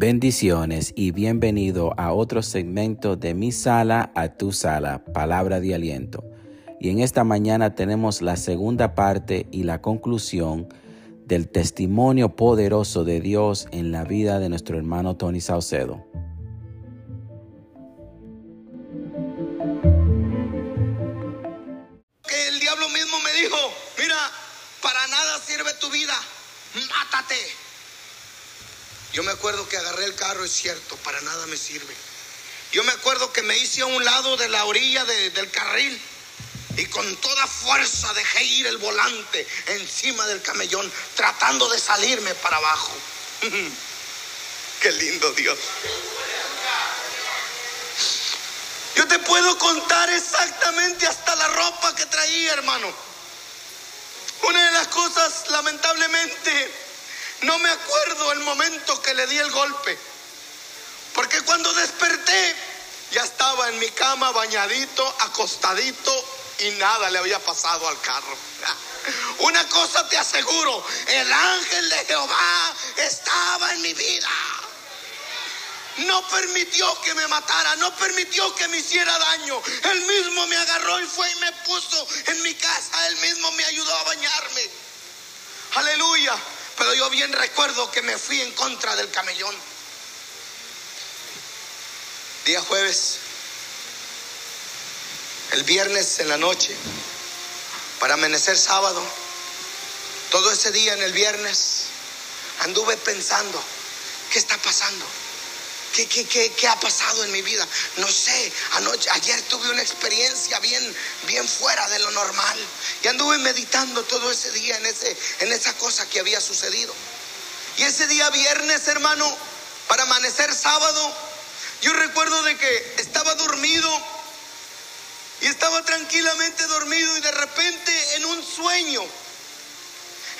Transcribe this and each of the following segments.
Bendiciones y bienvenido a otro segmento de mi sala a tu sala, palabra de aliento. Y en esta mañana tenemos la segunda parte y la conclusión del testimonio poderoso de Dios en la vida de nuestro hermano Tony Saucedo. Sirve. Yo me acuerdo que me hice a un lado de la orilla de- del carril y con toda fuerza dejé ir el volante encima del camellón, tratando de salirme para abajo. Qué lindo Dios. Yo te puedo contar exactamente hasta la ropa que traía, hermano. Una de las cosas, lamentablemente, no me acuerdo el momento que le di el golpe. Porque cuando desperté, ya estaba en mi cama bañadito, acostadito y nada le había pasado al carro. Una cosa te aseguro, el ángel de Jehová estaba en mi vida. No permitió que me matara, no permitió que me hiciera daño. Él mismo me agarró y fue y me puso en mi casa. Él mismo me ayudó a bañarme. Aleluya. Pero yo bien recuerdo que me fui en contra del camellón. Día jueves. El viernes en la noche. Para amanecer sábado. Todo ese día en el viernes. Anduve pensando. ¿Qué está pasando? ¿Qué, qué, qué, qué ha pasado en mi vida? No sé, anoche, ayer tuve una experiencia bien, bien fuera de lo normal. Y anduve meditando todo ese día en, ese, en esa cosa que había sucedido. Y ese día viernes, hermano, para amanecer sábado, yo recuerdo de que estaba dormido y estaba tranquilamente dormido y de repente en un sueño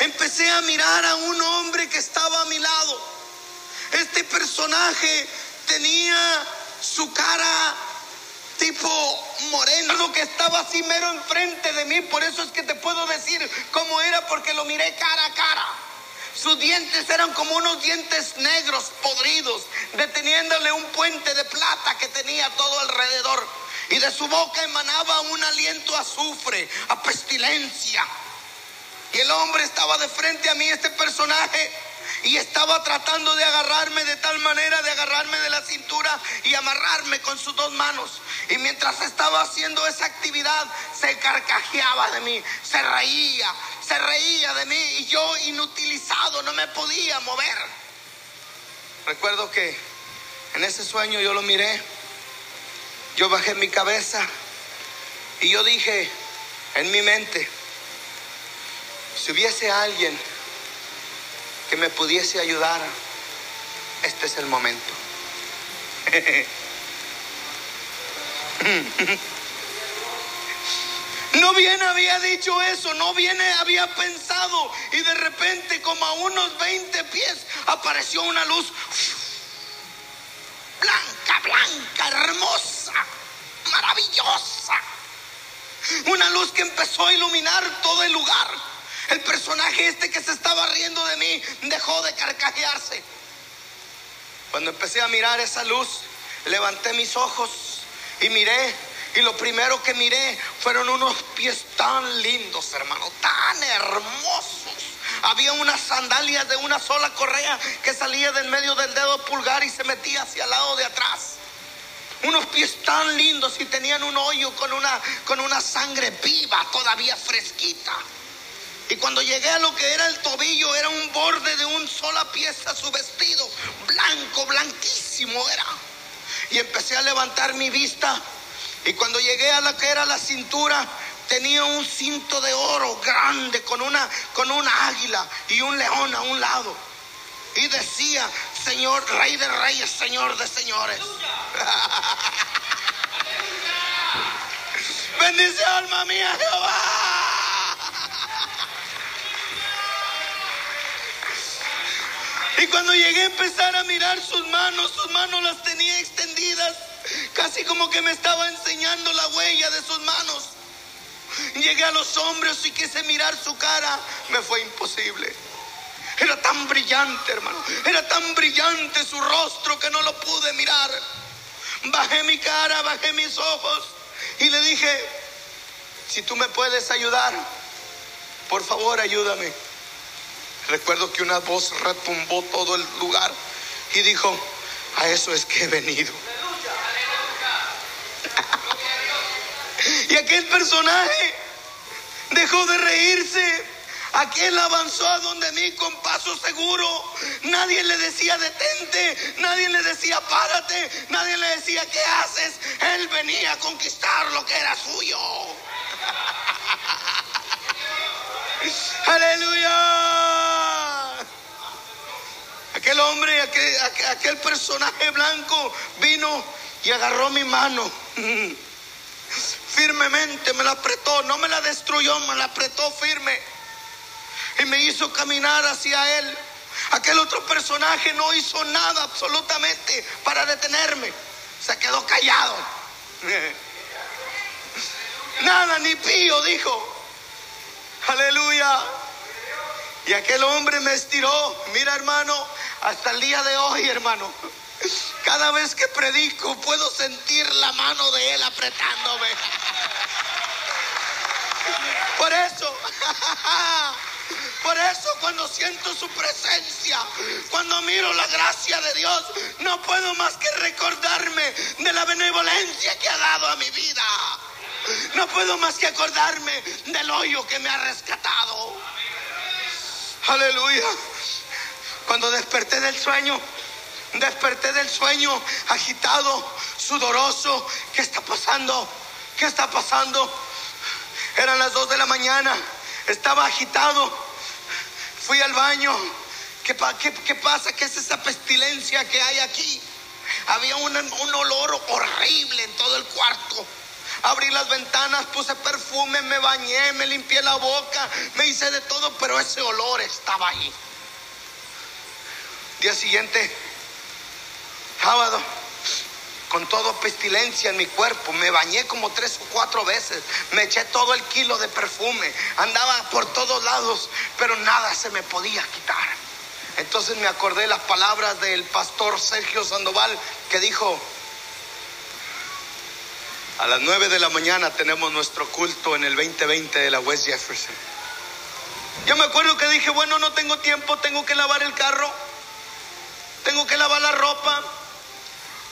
empecé a mirar a un hombre que estaba a mi lado. Este personaje tenía su cara tipo moreno, que estaba así mero enfrente de mí, por eso es que te puedo decir cómo era porque lo miré cara a cara. Sus dientes eran como unos dientes negros podridos, deteniéndole un puente de plata que tenía todo alrededor. Y de su boca emanaba un aliento a azufre, a pestilencia. Y el hombre estaba de frente a mí, este personaje, y estaba tratando de agarrarme de tal manera, de agarrarme de la cintura y amarrarme con sus dos manos. Y mientras estaba haciendo esa actividad, se carcajeaba de mí, se reía, se reía de mí y yo inutilizado no me podía mover. Recuerdo que en ese sueño yo lo miré, yo bajé mi cabeza y yo dije en mi mente, si hubiese alguien que me pudiese ayudar, este es el momento. No bien había dicho eso, no bien había pensado y de repente como a unos 20 pies apareció una luz blanca, blanca, hermosa, maravillosa. Una luz que empezó a iluminar todo el lugar. El personaje este que se estaba riendo de mí dejó de carcajearse. Cuando empecé a mirar esa luz, levanté mis ojos y miré. Y lo primero que miré fueron unos pies tan lindos, hermano, tan hermosos. Había unas sandalias de una sola correa que salía del medio del dedo pulgar y se metía hacia el lado de atrás. Unos pies tan lindos y tenían un hoyo con una, con una sangre viva, todavía fresquita. Y cuando llegué a lo que era el tobillo, era un borde de una sola pieza su vestido, blanco, blanquísimo era. Y empecé a levantar mi vista. Y cuando llegué a lo que era la cintura, tenía un cinto de oro grande con una, con una águila y un león a un lado. Y decía, Señor, Rey de Reyes, Señor de Señores. Bendice alma mía, Jehová. Y cuando llegué a empezar a mirar sus manos, sus manos las tenía extendidas, casi como que me estaba enseñando la huella de sus manos. Llegué a los hombros y quise mirar su cara, me fue imposible. Era tan brillante, hermano. Era tan brillante su rostro que no lo pude mirar. Bajé mi cara, bajé mis ojos y le dije, si tú me puedes ayudar, por favor ayúdame. Recuerdo que una voz retumbó todo el lugar y dijo, a eso es que he venido. Y aquel personaje dejó de reírse. Aquel avanzó a donde mí con paso seguro. Nadie le decía detente, nadie le decía párate, nadie le decía qué haces. Él venía a conquistar lo que era suyo. Aleluya. Aquel hombre, aquel, aquel personaje blanco vino y agarró mi mano. Firmemente me la apretó, no me la destruyó, me la apretó firme. Y me hizo caminar hacia él. Aquel otro personaje no hizo nada absolutamente para detenerme. Se quedó callado. Nada, ni pío, dijo. Aleluya. Y aquel hombre me estiró. Mira, hermano, hasta el día de hoy, hermano. Cada vez que predico puedo sentir la mano de él apretándome. Por eso, por eso cuando siento su presencia, cuando miro la gracia de Dios, no puedo más que recordarme de la benevolencia que ha dado a mi vida. No puedo más que acordarme del hoyo que me ha rescatado. Aleluya. Cuando desperté del sueño, desperté del sueño agitado, sudoroso. ¿Qué está pasando? ¿Qué está pasando? Eran las dos de la mañana. Estaba agitado. Fui al baño. ¿Qué, pasa? ¿Qué es esa pestilencia que hay aquí? Había un olor horrible en todo el cuarto. Abrí las ventanas, puse perfume, me bañé, me limpié la boca, me hice de todo, pero ese olor estaba ahí. Día siguiente, sábado, con todo pestilencia en mi cuerpo, me bañé como tres o cuatro veces, me eché todo el kilo de perfume, andaba por todos lados, pero nada se me podía quitar. Entonces me acordé las palabras del pastor Sergio Sandoval que dijo, a las 9 de la mañana tenemos nuestro culto en el 2020 de la West Jefferson. Yo me acuerdo que dije, bueno, no tengo tiempo, tengo que lavar el carro, tengo que lavar la ropa,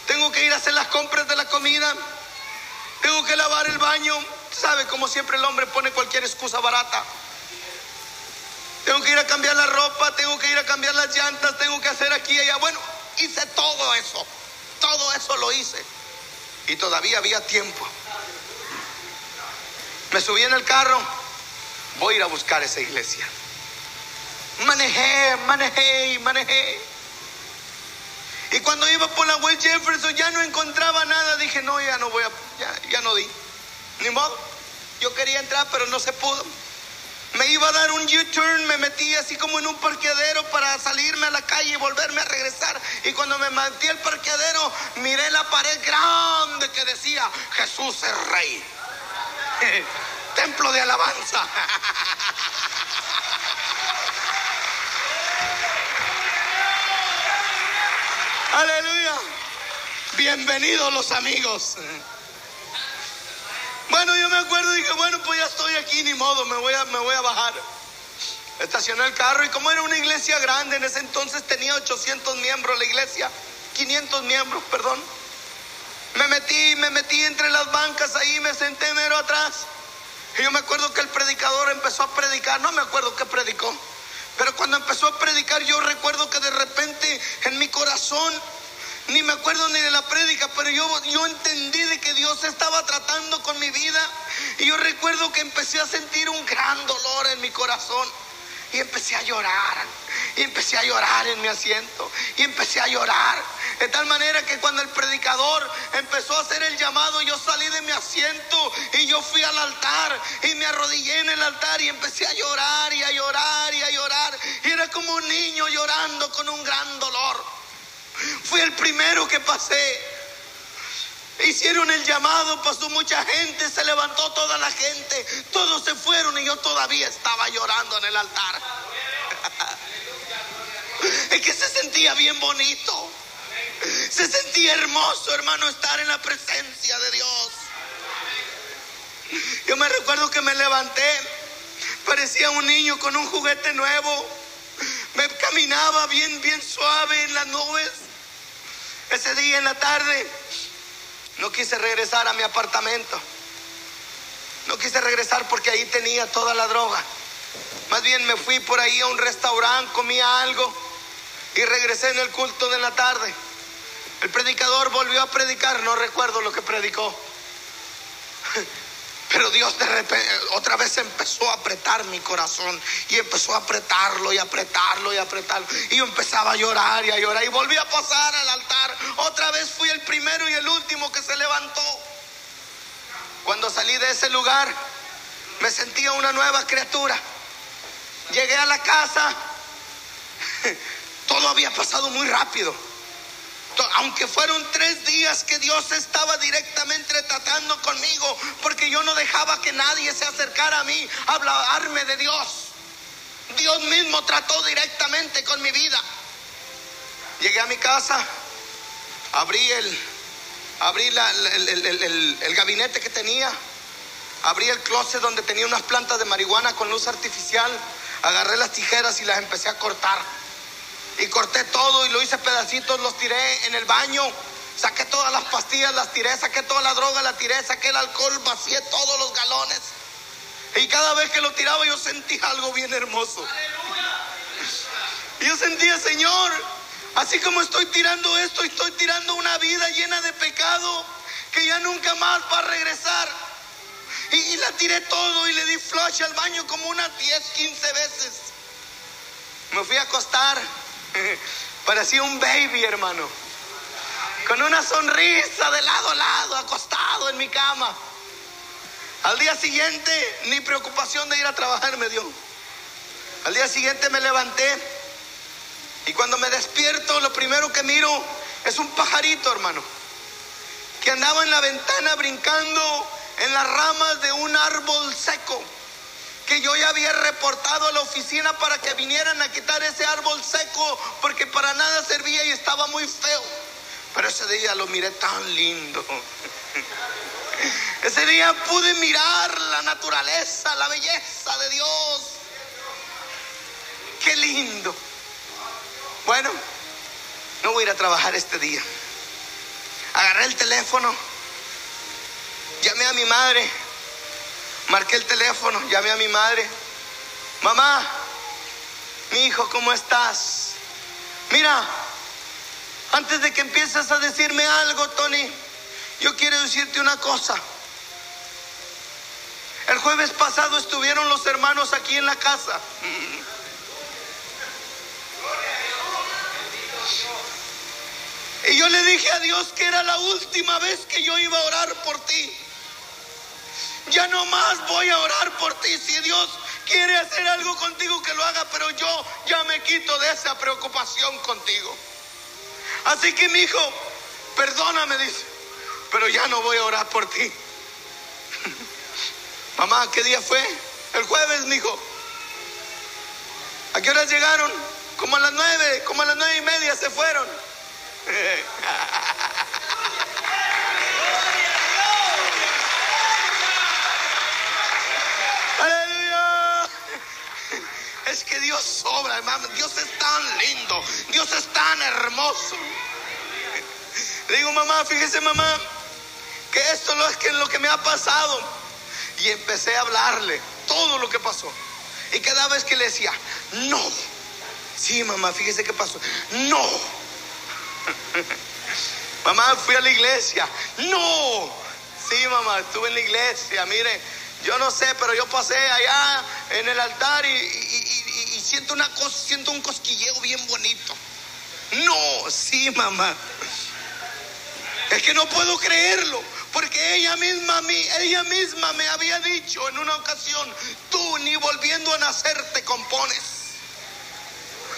tengo que ir a hacer las compras de la comida, tengo que lavar el baño. ¿Sabe? Como siempre el hombre pone cualquier excusa barata. Tengo que ir a cambiar la ropa, tengo que ir a cambiar las llantas, tengo que hacer aquí y allá. Bueno, hice todo eso, todo eso lo hice y todavía había tiempo. Me subí en el carro, voy a ir a buscar esa iglesia. Manejé, manejé manejé. Y cuando iba por la West Jefferson ya no encontraba nada. Dije, no, ya no voy a, ya, ya no di. Ni modo. Yo quería entrar, pero no se pudo. Me iba a dar un U-turn, me metí así como en un parqueadero para salirme a la calle y volverme a regresar. Y cuando me metí al parqueadero, miré la pared grande que decía, Jesús es rey. Templo de alabanza. Aleluya. Bienvenidos los amigos. Bueno, yo me acuerdo y dije, bueno, pues ya estoy aquí, ni modo, me voy a, me voy a bajar. Estacioné el carro y como era una iglesia grande, en ese entonces tenía 800 miembros la iglesia, 500 miembros, perdón. Me metí, me metí entre las bancas ahí, me senté mero atrás. Y yo me acuerdo que el predicador empezó a predicar, no me acuerdo qué predicó, pero cuando empezó a predicar yo recuerdo que de repente en mi corazón ni me acuerdo ni de la prédica, pero yo, yo entendí de que Dios estaba tratando con mi vida. Y yo recuerdo que empecé a sentir un gran dolor en mi corazón. Y empecé a llorar. Y empecé a llorar en mi asiento. Y empecé a llorar. De tal manera que cuando el predicador empezó a hacer el llamado, yo salí de mi asiento y yo fui al altar y me arrodillé en el altar y empecé a llorar y a llorar y a llorar. Y era como un niño llorando con un gran dolor. Fui el primero que pasé. Hicieron el llamado, pasó mucha gente, se levantó toda la gente, todos se fueron y yo todavía estaba llorando en el altar. Es que se sentía bien bonito. Se sentía hermoso, hermano, estar en la presencia de Dios. Yo me recuerdo que me levanté, parecía un niño con un juguete nuevo. Me caminaba bien, bien suave en las nubes. Ese día en la tarde no quise regresar a mi apartamento. No quise regresar porque ahí tenía toda la droga. Más bien me fui por ahí a un restaurante, comía algo y regresé en el culto de la tarde. El predicador volvió a predicar, no recuerdo lo que predicó. Pero Dios de repente otra vez empezó a apretar mi corazón y empezó a apretarlo y apretarlo y apretarlo. Y yo empezaba a llorar y a llorar y volví a pasar al altar. Otra vez fui el primero y el último que se levantó. Cuando salí de ese lugar me sentía una nueva criatura. Llegué a la casa, todo había pasado muy rápido aunque fueron tres días que Dios estaba directamente tratando conmigo, porque yo no dejaba que nadie se acercara a mí a hablarme de Dios. Dios mismo trató directamente con mi vida. Llegué a mi casa, abrí el, abrí el, el gabinete que tenía, abrí el closet donde tenía unas plantas de marihuana con luz artificial, agarré las tijeras y las empecé a cortar. Y corté todo y lo hice pedacitos, los tiré en el baño. Saqué todas las pastillas, las tiré, saqué toda la droga, la tiré, saqué el alcohol, vacié todos los galones. Y cada vez que lo tiraba yo sentía algo bien hermoso. Y yo sentía, Señor, así como estoy tirando esto, estoy tirando una vida llena de pecado que ya nunca más va a regresar. Y, la tiré todo y le di flush al baño como unas 10, 15 veces. Me fui a acostar. Parecía un baby, hermano. Con una sonrisa de lado a lado, acostado en mi cama. Al día siguiente, ni preocupación de ir a trabajar me dio. Al día siguiente me levanté y cuando me despierto, lo primero que miro es un pajarito, hermano, que andaba en la ventana brincando en las ramas de un árbol seco que yo ya había reportado a la oficina para que vinieran a quitar ese árbol seco porque para nada servía y estaba muy feo. Pero ese día lo miré tan lindo. Ese día pude mirar la naturaleza, la belleza de Dios. Qué lindo. Bueno, no voy a ir a trabajar este día. Agarré el teléfono, llamé a mi madre Marqué el teléfono, llamé a mi madre. Mamá, mi hijo, ¿cómo estás? Mira, antes de que empieces a decirme algo, Tony, yo quiero decirte una cosa. El jueves pasado estuvieron los hermanos aquí en la casa. Y yo le dije a Dios que era la última vez que yo iba a orar por ti. Ya no más voy a orar por ti. Si Dios quiere hacer algo contigo, que lo haga, pero yo ya me quito de esa preocupación contigo. Así que mi hijo, perdóname, dice, pero ya no voy a orar por ti. Mamá, ¿qué día fue? El jueves, mi hijo. ¿A qué horas llegaron? Como a las nueve, como a las nueve y media se fueron. Es que Dios sobra, hermano. Dios es tan lindo. Dios es tan hermoso. Le digo, mamá, fíjese, mamá, que esto no es que lo que me ha pasado. Y empecé a hablarle todo lo que pasó. Y cada vez que le decía, no. Sí, mamá, fíjese qué pasó. No. mamá, fui a la iglesia. No. Sí, mamá, estuve en la iglesia. Mire, yo no sé, pero yo pasé allá en el altar y, siento una cosa, siento un cosquilleo bien bonito. No, sí, mamá. Es que no puedo creerlo, porque ella misma, ella misma me había dicho en una ocasión, tú ni volviendo a nacer te compones.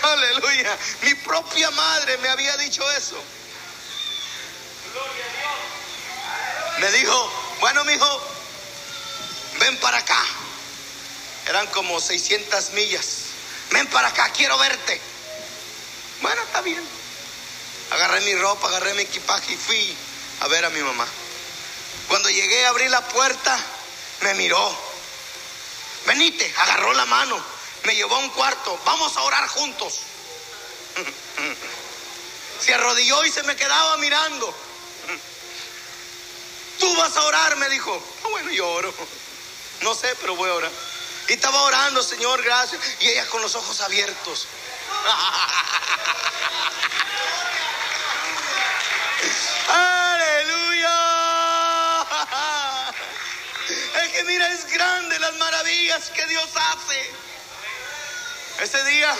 Aleluya. Mi propia madre me había dicho eso. Me dijo, bueno, mi hijo, ven para acá. Eran como 600 millas. Ven para acá, quiero verte. Bueno, está bien. Agarré mi ropa, agarré mi equipaje y fui a ver a mi mamá. Cuando llegué a abrir la puerta, me miró. Venite, agarró la mano, me llevó a un cuarto, vamos a orar juntos. Se arrodilló y se me quedaba mirando. Tú vas a orar, me dijo. Ah, bueno, yo oro. No sé, pero voy a orar. Y estaba orando, Señor, gracias. Y ella con los ojos abiertos. Aleluya. Es que mira, es grande las maravillas que Dios hace. Ese día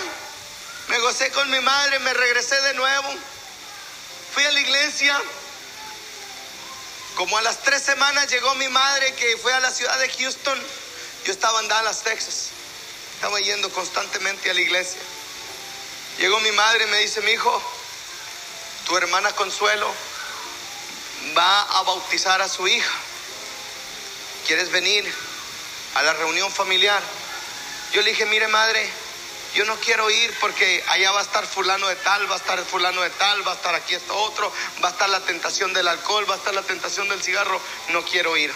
me gocé con mi madre, me regresé de nuevo. Fui a la iglesia. Como a las tres semanas llegó mi madre que fue a la ciudad de Houston. Yo estaba en Dallas, Texas. Estaba yendo constantemente a la iglesia. Llegó mi madre y me dice, mi hijo, tu hermana Consuelo va a bautizar a su hija. ¿Quieres venir a la reunión familiar? Yo le dije, mire madre, yo no quiero ir porque allá va a estar fulano de tal, va a estar fulano de tal, va a estar aquí esto otro, va a estar la tentación del alcohol, va a estar la tentación del cigarro. No quiero ir.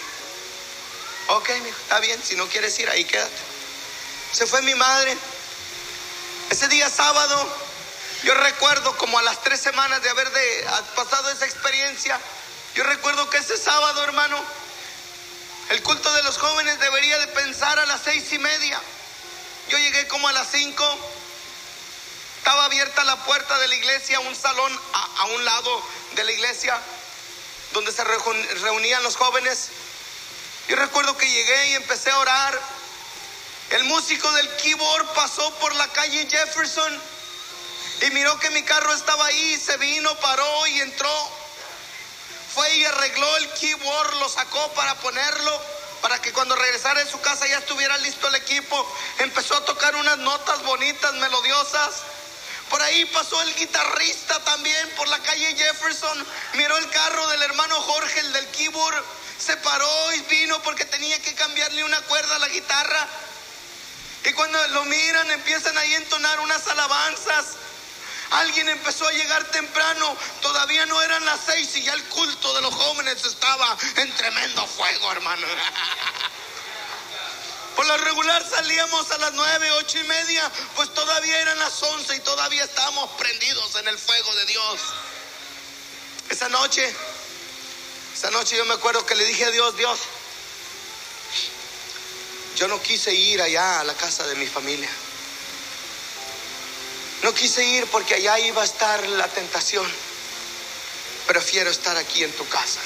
Ok, está bien, si no quieres ir, ahí quédate. Se fue mi madre. Ese día sábado, yo recuerdo como a las tres semanas de haber de, pasado esa experiencia, yo recuerdo que ese sábado, hermano, el culto de los jóvenes debería de pensar a las seis y media. Llegué como a las cinco. Estaba abierta la puerta de la iglesia, un salón a, a un lado de la iglesia donde se reunían los jóvenes. Yo recuerdo que llegué y empecé a orar. El músico del keyboard pasó por la calle Jefferson y miró que mi carro estaba ahí, se vino, paró y entró. Fue y arregló el keyboard, lo sacó para ponerlo, para que cuando regresara a su casa ya estuviera listo el equipo. Empezó a tocar unas notas bonitas, melodiosas. Por ahí pasó el guitarrista también por la calle Jefferson. Miró el carro del hermano Jorge, el del keyboard. Se paró y vino porque tenía que cambiarle una cuerda a la guitarra. Y cuando lo miran empiezan ahí a entonar unas alabanzas. Alguien empezó a llegar temprano, todavía no eran las seis y ya el culto de los jóvenes estaba en tremendo fuego, hermano. Por lo regular salíamos a las nueve, ocho y media, pues todavía eran las once y todavía estábamos prendidos en el fuego de Dios. Esa noche, esa noche yo me acuerdo que le dije a Dios, Dios, yo no quise ir allá a la casa de mi familia. Quise ir porque allá iba a estar la tentación. Prefiero estar aquí en tu casa.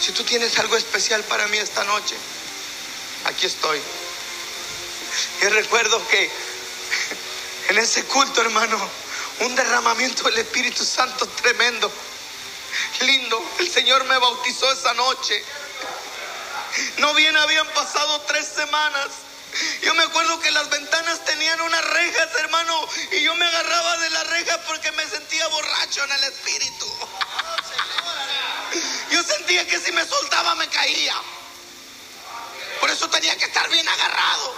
Si tú tienes algo especial para mí esta noche, aquí estoy. Y recuerdo que en ese culto, hermano, un derramamiento del Espíritu Santo tremendo, lindo. El Señor me bautizó esa noche. No bien habían pasado tres semanas yo me acuerdo que las ventanas tenían unas rejas, hermano, y yo me agarraba de las rejas porque me sentía borracho en el espíritu. Yo sentía que si me soltaba me caía. Por eso tenía que estar bien agarrado.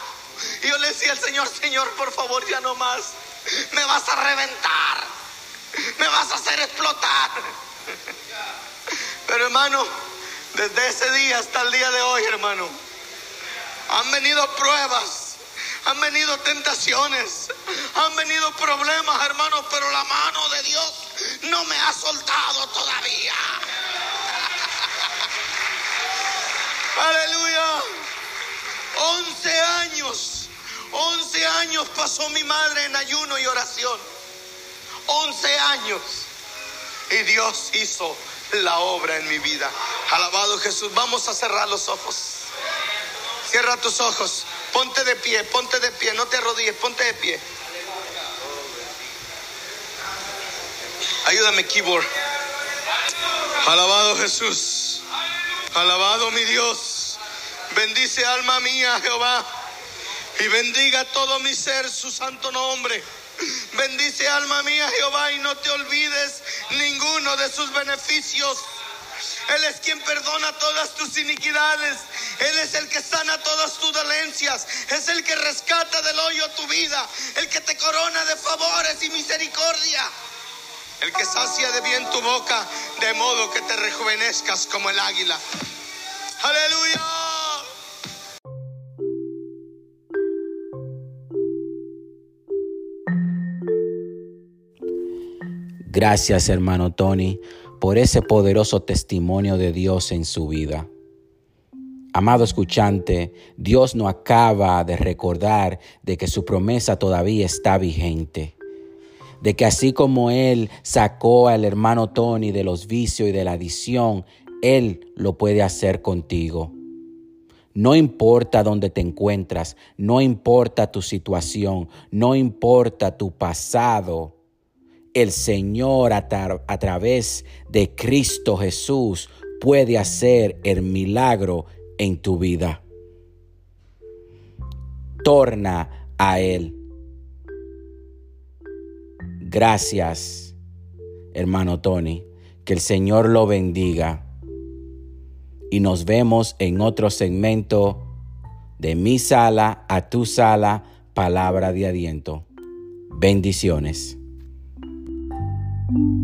Y yo le decía al Señor, Señor, por favor, ya no más. Me vas a reventar. Me vas a hacer explotar. Pero hermano, desde ese día hasta el día de hoy, hermano, han venido pruebas, han venido tentaciones, han venido problemas, hermanos, pero la mano de Dios no me ha soltado todavía. Aleluya. 11 años, 11 años pasó mi madre en ayuno y oración. 11 años. Y Dios hizo la obra en mi vida. Alabado Jesús. Vamos a cerrar los ojos. Cierra tus ojos. Ponte de pie, ponte de pie. No te arrodilles, ponte de pie. Ayúdame, keyboard. Alabado Jesús. Alabado mi Dios. Bendice alma mía, Jehová. Y bendiga todo mi ser su santo nombre. Bendice alma mía, Jehová, y no te olvides ninguno de sus beneficios Él es quien perdona todas tus iniquidades. Él es el que sana todas tus dolencias. Es el que rescata del hoyo tu vida. El que te corona de favores y misericordia. El que sacia de bien tu boca, de modo que te rejuvenezcas como el águila. Aleluya. Gracias hermano Tony por ese poderoso testimonio de Dios en su vida. Amado escuchante, Dios no acaba de recordar de que su promesa todavía está vigente, de que así como Él sacó al hermano Tony de los vicios y de la adicción, Él lo puede hacer contigo. No importa dónde te encuentras, no importa tu situación, no importa tu pasado, el Señor a, través de Cristo Jesús puede hacer el milagro en tu vida. Torna a Él. Gracias, hermano Tony. Que el Señor lo bendiga. Y nos vemos en otro segmento de mi sala a tu sala, palabra de aliento. Bendiciones. thank you.